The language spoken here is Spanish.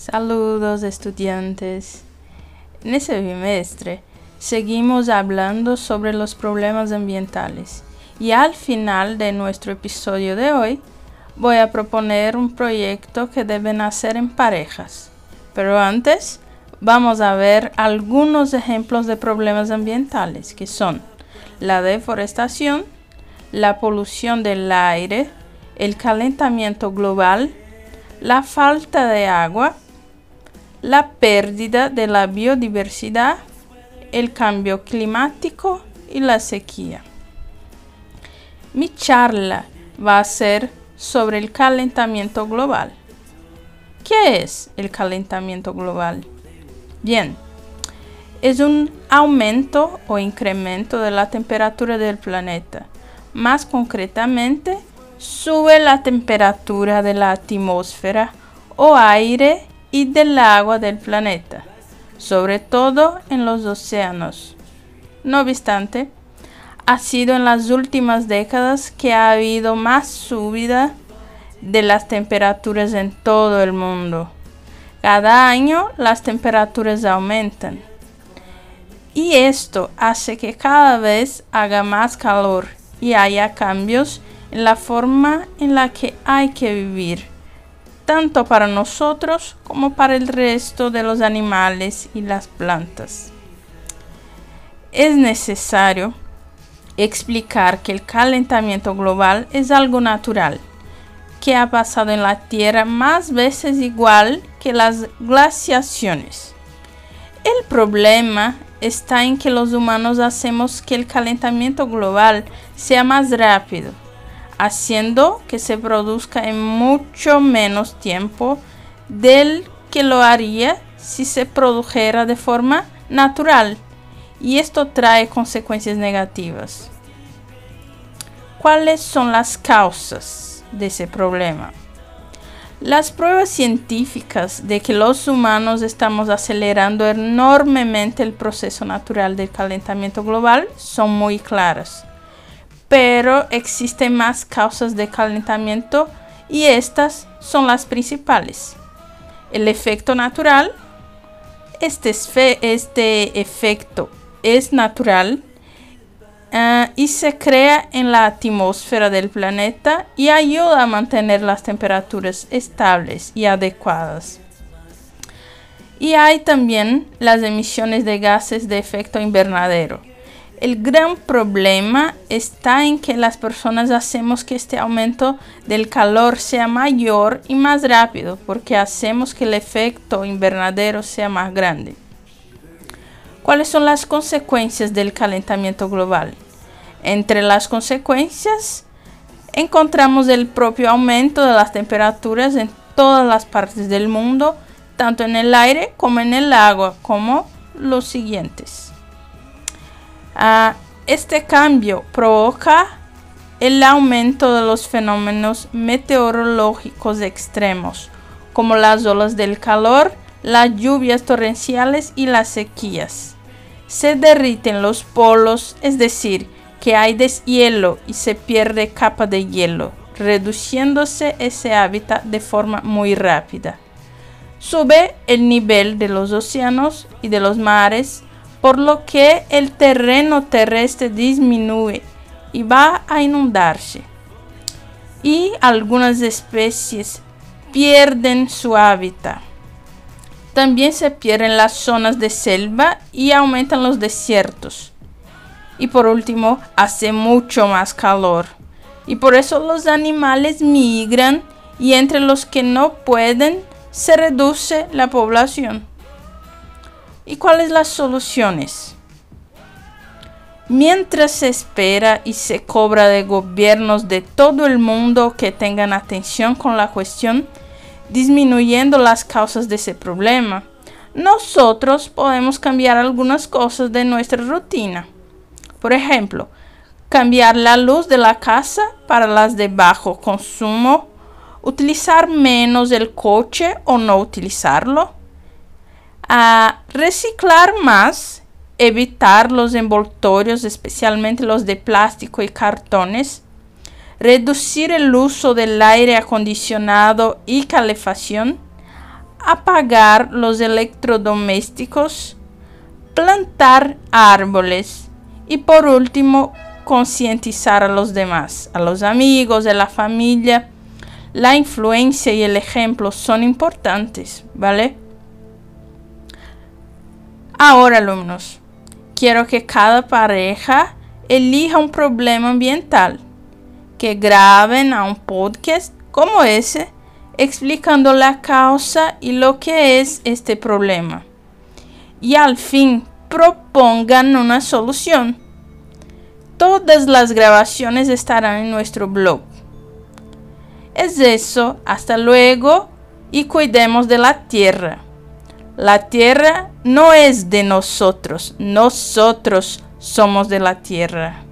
Saludos estudiantes. En este bimestre seguimos hablando sobre los problemas ambientales y al final de nuestro episodio de hoy voy a proponer un proyecto que deben hacer en parejas. Pero antes vamos a ver algunos ejemplos de problemas ambientales que son la deforestación, la polución del aire, el calentamiento global, la falta de agua, la pérdida de la biodiversidad, el cambio climático y la sequía. Mi charla va a ser sobre el calentamiento global. ¿Qué es el calentamiento global? Bien, es un aumento o incremento de la temperatura del planeta. Más concretamente, sube la temperatura de la atmósfera o aire y del agua del planeta, sobre todo en los océanos. No obstante, ha sido en las últimas décadas que ha habido más subida de las temperaturas en todo el mundo. Cada año las temperaturas aumentan. Y esto hace que cada vez haga más calor y haya cambios en la forma en la que hay que vivir tanto para nosotros como para el resto de los animales y las plantas. Es necesario explicar que el calentamiento global es algo natural, que ha pasado en la Tierra más veces igual que las glaciaciones. El problema está en que los humanos hacemos que el calentamiento global sea más rápido haciendo que se produzca en mucho menos tiempo del que lo haría si se produjera de forma natural y esto trae consecuencias negativas. ¿Cuáles son las causas de ese problema? Las pruebas científicas de que los humanos estamos acelerando enormemente el proceso natural del calentamiento global son muy claras pero existen más causas de calentamiento y estas son las principales. El efecto natural. Este, este efecto es natural uh, y se crea en la atmósfera del planeta y ayuda a mantener las temperaturas estables y adecuadas. Y hay también las emisiones de gases de efecto invernadero el gran problema está en que las personas hacemos que este aumento del calor sea mayor y más rápido porque hacemos que el efecto invernadero sea más grande. ¿Cuáles son las consecuencias del calentamiento global? Entre las consecuencias encontramos el propio aumento de las temperaturas en todas las partes del mundo, tanto en el aire como en el agua, como los siguientes. Ah, este cambio provoca el aumento de los fenómenos meteorológicos extremos, como las olas del calor, las lluvias torrenciales y las sequías. Se derriten los polos, es decir, que hay deshielo y se pierde capa de hielo, reduciéndose ese hábitat de forma muy rápida. Sube el nivel de los océanos y de los mares, por lo que el terreno terrestre disminuye y va a inundarse. Y algunas especies pierden su hábitat. También se pierden las zonas de selva y aumentan los desiertos. Y por último, hace mucho más calor. Y por eso los animales migran y entre los que no pueden se reduce la población. ¿Y cuáles las soluciones? Mientras se espera y se cobra de gobiernos de todo el mundo que tengan atención con la cuestión, disminuyendo las causas de ese problema, nosotros podemos cambiar algunas cosas de nuestra rutina. Por ejemplo, cambiar la luz de la casa para las de bajo consumo, utilizar menos el coche o no utilizarlo, a reciclar más, evitar los envoltorios, especialmente los de plástico y cartones, reducir el uso del aire acondicionado y calefacción, apagar los electrodomésticos, plantar árboles y por último concientizar a los demás, a los amigos, a la familia. La influencia y el ejemplo son importantes, ¿vale? Ahora, alumnos, quiero que cada pareja elija un problema ambiental, que graben a un podcast como ese explicando la causa y lo que es este problema. Y al fin propongan una solución. Todas las grabaciones estarán en nuestro blog. Es eso, hasta luego y cuidemos de la tierra. La tierra no es de nosotros, nosotros somos de la tierra.